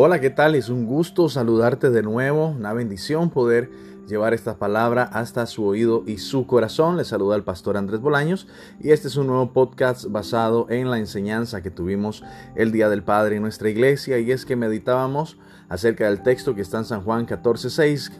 Hola, ¿qué tal? Es un gusto saludarte de nuevo, una bendición poder llevar esta palabra hasta su oído y su corazón. Le saluda el pastor Andrés Bolaños y este es un nuevo podcast basado en la enseñanza que tuvimos el Día del Padre en nuestra iglesia y es que meditábamos acerca del texto que está en San Juan 14:6.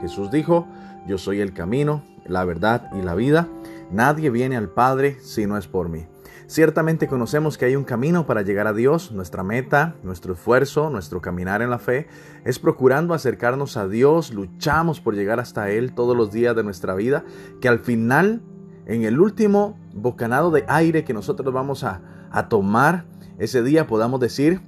Jesús dijo, yo soy el camino, la verdad y la vida. Nadie viene al Padre si no es por mí. Ciertamente conocemos que hay un camino para llegar a Dios. Nuestra meta, nuestro esfuerzo, nuestro caminar en la fe es procurando acercarnos a Dios, luchamos por llegar hasta Él todos los días de nuestra vida, que al final, en el último bocanado de aire que nosotros vamos a, tomar, ese día podamos decir,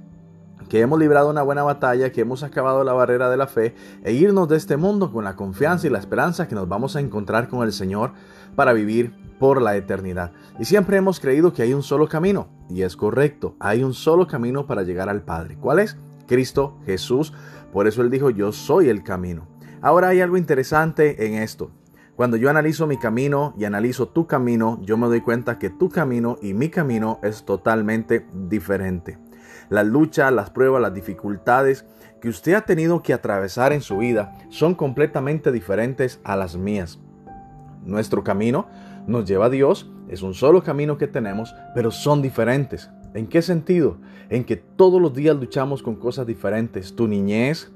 que hemos librado una buena batalla, que hemos acabado la barrera de la fe e irnos de este mundo con la confianza y la esperanza que nos vamos a encontrar con el Señor para vivir por la eternidad. Y siempre hemos creído que hay un solo camino, y es correcto, hay un solo camino para llegar al Padre. ¿Cuál es? Cristo Jesús. Por eso Él dijo, yo soy el camino. Ahora hay algo interesante en esto. Cuando yo analizo mi camino y analizo tu camino, yo me doy cuenta que tu camino y mi camino es totalmente diferente. La lucha, las pruebas, las dificultades que usted ha tenido que atravesar en su vida son completamente diferentes a las mías. Nuestro camino nos lleva a Dios, es un solo camino que tenemos, pero son diferentes. ¿En qué sentido? En que todos los días luchamos con cosas diferentes. Tu niñez,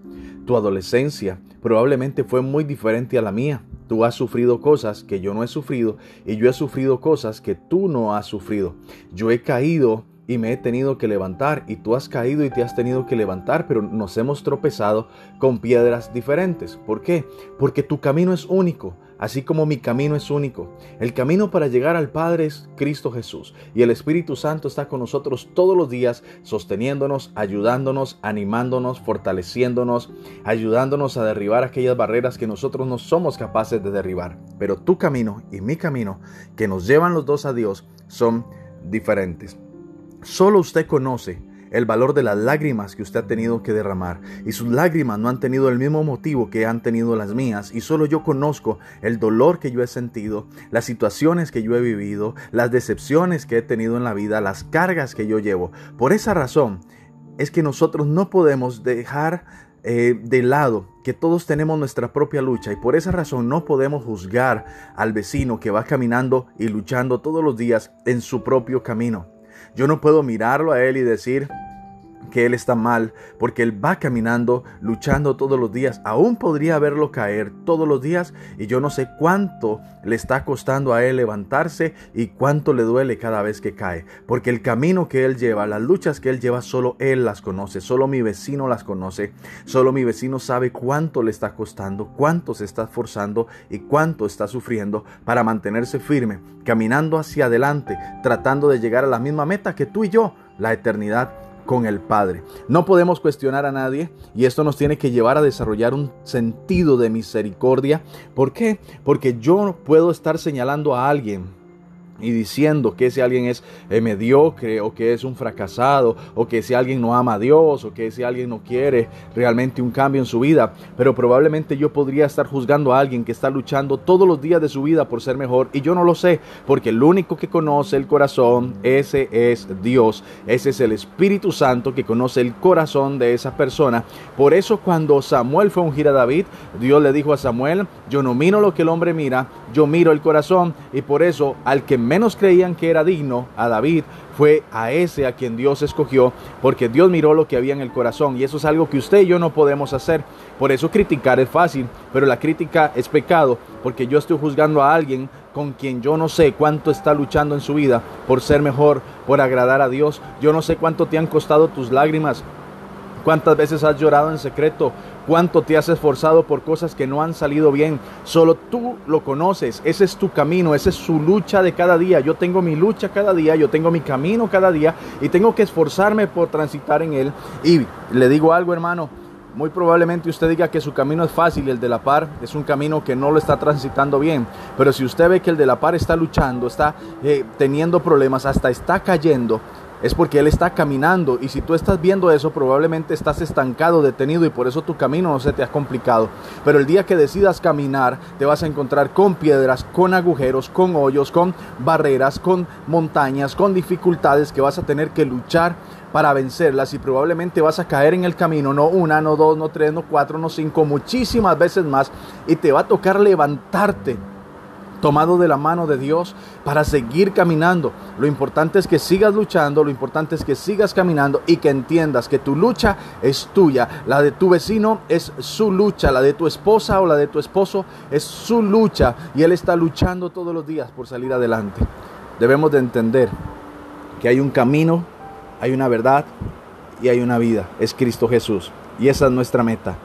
tu adolescencia probablemente fue muy diferente a la mía. Tú has sufrido cosas que yo no he sufrido y yo he sufrido cosas que tú no has sufrido. Yo he caído y me he tenido que levantar y tú has caído y te has tenido que levantar, pero nos hemos tropezado con piedras diferentes. ¿Por qué? Porque tu camino es único, así como mi camino es único. El camino para llegar al Padre es Cristo Jesús y el Espíritu Santo está con nosotros todos los días, sosteniéndonos, ayudándonos, animándonos, fortaleciéndonos, ayudándonos a derribar aquellas barreras que nosotros no somos capaces de derribar. Pero tu camino y mi camino, que nos llevan los dos a Dios, son diferentes. Solo usted conoce el valor de las lágrimas que usted ha tenido que derramar. Y sus lágrimas no han tenido el mismo motivo que han tenido las mías. Y solo yo conozco el dolor que yo he sentido, las situaciones que yo he vivido, las decepciones que he tenido en la vida, las cargas que yo llevo. Por esa razón es que nosotros no podemos dejar eh, de lado que todos tenemos nuestra propia lucha y por esa razón no podemos juzgar al vecino que va caminando y luchando todos los días en su propio camino. Yo no puedo mirarlo a él y decir, que él está mal, porque él va caminando, luchando todos los días. Aún podría verlo caer todos los días y yo no sé cuánto le está costando a él levantarse y cuánto le duele cada vez que cae, porque el camino que él lleva, las luchas que él lleva, solo él las conoce, solo mi vecino las conoce, solo mi vecino sabe cuánto le está costando, cuánto se está esforzando y cuánto está sufriendo para mantenerse firme, caminando hacia adelante, tratando de llegar a la misma meta que tú y yo, la eternidad con el Padre. No podemos cuestionar a nadie y esto nos tiene que llevar a desarrollar un sentido de misericordia. ¿Por qué? Porque yo puedo estar señalando a alguien y diciendo que ese alguien es eh, mediocre o que es un fracasado o que ese alguien no ama a Dios o que ese alguien no quiere realmente un cambio en su vida. Pero probablemente yo podría estar juzgando a alguien que está luchando todos los días de su vida por ser mejor y yo no lo sé porque el único que conoce el corazón, ese es Dios. Ese es el Espíritu Santo que conoce el corazón de esa persona. Por eso cuando Samuel fue a ungir a David, Dios le dijo a Samuel, yo no miro lo que el hombre mira, yo miro el corazón y por eso al que menos creían que era digno, a David, fue a ese a quien Dios escogió, porque Dios miró lo que había en el corazón y eso es algo que usted y yo no podemos hacer. Por eso criticar es fácil, pero la crítica es pecado, porque yo estoy juzgando a alguien con quien yo no sé cuánto está luchando en su vida por ser mejor, por agradar a Dios. Yo no sé cuánto te han costado tus lágrimas, cuántas veces has llorado en secreto, cuánto te has esforzado por cosas que no han salido bien. Solo tú lo conoces, ese es tu camino, esa es su lucha de cada día. Yo tengo mi lucha cada día, yo tengo mi camino cada día y tengo que esforzarme por transitar en él. Y le digo algo, hermano. Muy probablemente usted diga que su camino es fácil y el de la par es un camino que no lo está transitando bien. Pero si usted ve que el de la par está luchando, está eh, teniendo problemas, hasta está cayendo, es porque Él está caminando y si tú estás viendo eso probablemente estás estancado, detenido y por eso tu camino no se te ha complicado. Pero el día que decidas caminar te vas a encontrar con piedras, con agujeros, con hoyos, con barreras, con montañas, con dificultades que vas a tener que luchar para vencerlas y probablemente vas a caer en el camino, no una, no dos, no tres, no cuatro, no cinco, muchísimas veces más y te va a tocar levantarte tomado de la mano de Dios para seguir caminando. Lo importante es que sigas luchando, lo importante es que sigas caminando y que entiendas que tu lucha es tuya, la de tu vecino es su lucha, la de tu esposa o la de tu esposo es su lucha y él está luchando todos los días por salir adelante. Debemos de entender que hay un camino hay una verdad y hay una vida. Es Cristo Jesús. Y esa es nuestra meta.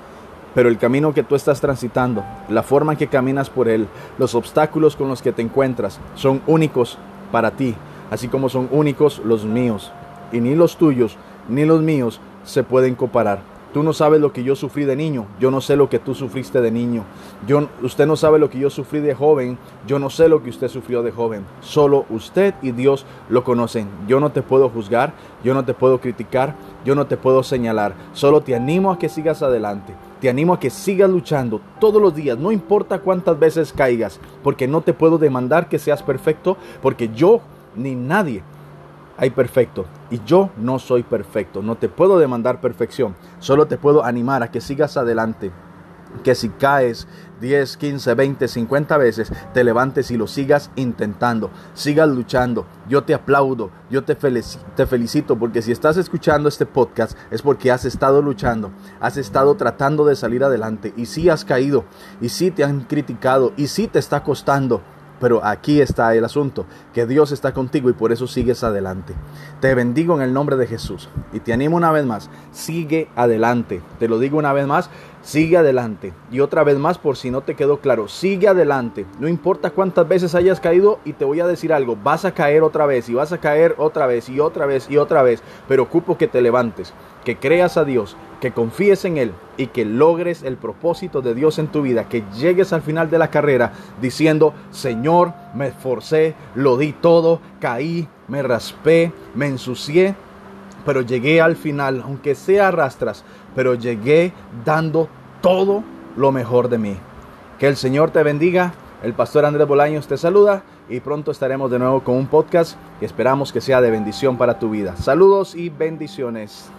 Pero el camino que tú estás transitando, la forma en que caminas por él, los obstáculos con los que te encuentras, son únicos para ti, así como son únicos los míos. Y ni los tuyos ni los míos se pueden comparar. Tú no sabes lo que yo sufrí de niño, yo no sé lo que tú sufriste de niño. Yo, usted no sabe lo que yo sufrí de joven, yo no sé lo que usted sufrió de joven. Solo usted y Dios lo conocen. Yo no te puedo juzgar, yo no te puedo criticar, yo no te puedo señalar. Solo te animo a que sigas adelante. Te animo a que sigas luchando todos los días, no importa cuántas veces caigas, porque no te puedo demandar que seas perfecto, porque yo ni nadie hay perfecto. Y yo no soy perfecto. No te puedo demandar perfección, solo te puedo animar a que sigas adelante. Que si caes 10, 15, 20, 50 veces, te levantes y lo sigas intentando, sigas luchando. Yo te aplaudo, yo te te felicito porque si estás escuchando este podcast es porque has estado luchando, has estado tratando de salir adelante. Y si has caído. Y si te han criticado. Y si te está costando pero aquí está el asunto, que Dios está contigo y por eso sigues adelante. Te bendigo en el nombre de Jesús y te animo una vez más, sigue adelante. Te lo digo una vez más, sigue adelante. Y otra vez más, por si no te quedó claro, sigue adelante. No importa cuántas veces hayas caído y te voy a decir algo, vas a caer otra vez y vas a caer otra vez y otra vez y otra vez, pero ocupo que te levantes, que creas a Dios, que confíes en Él y que logres el propósito de Dios en tu vida, que llegues al final de la carrera diciendo, Señor, me esforcé, lo di todo, caí, me raspé, me ensucié, pero llegué al final, aunque sea arrastras, pero llegué dando todo lo mejor de mí. Que el Señor te bendiga. El pastor Andrés Bolaños te saluda y pronto estaremos de nuevo con un podcast que esperamos que sea de bendición para tu vida. Saludos y bendiciones.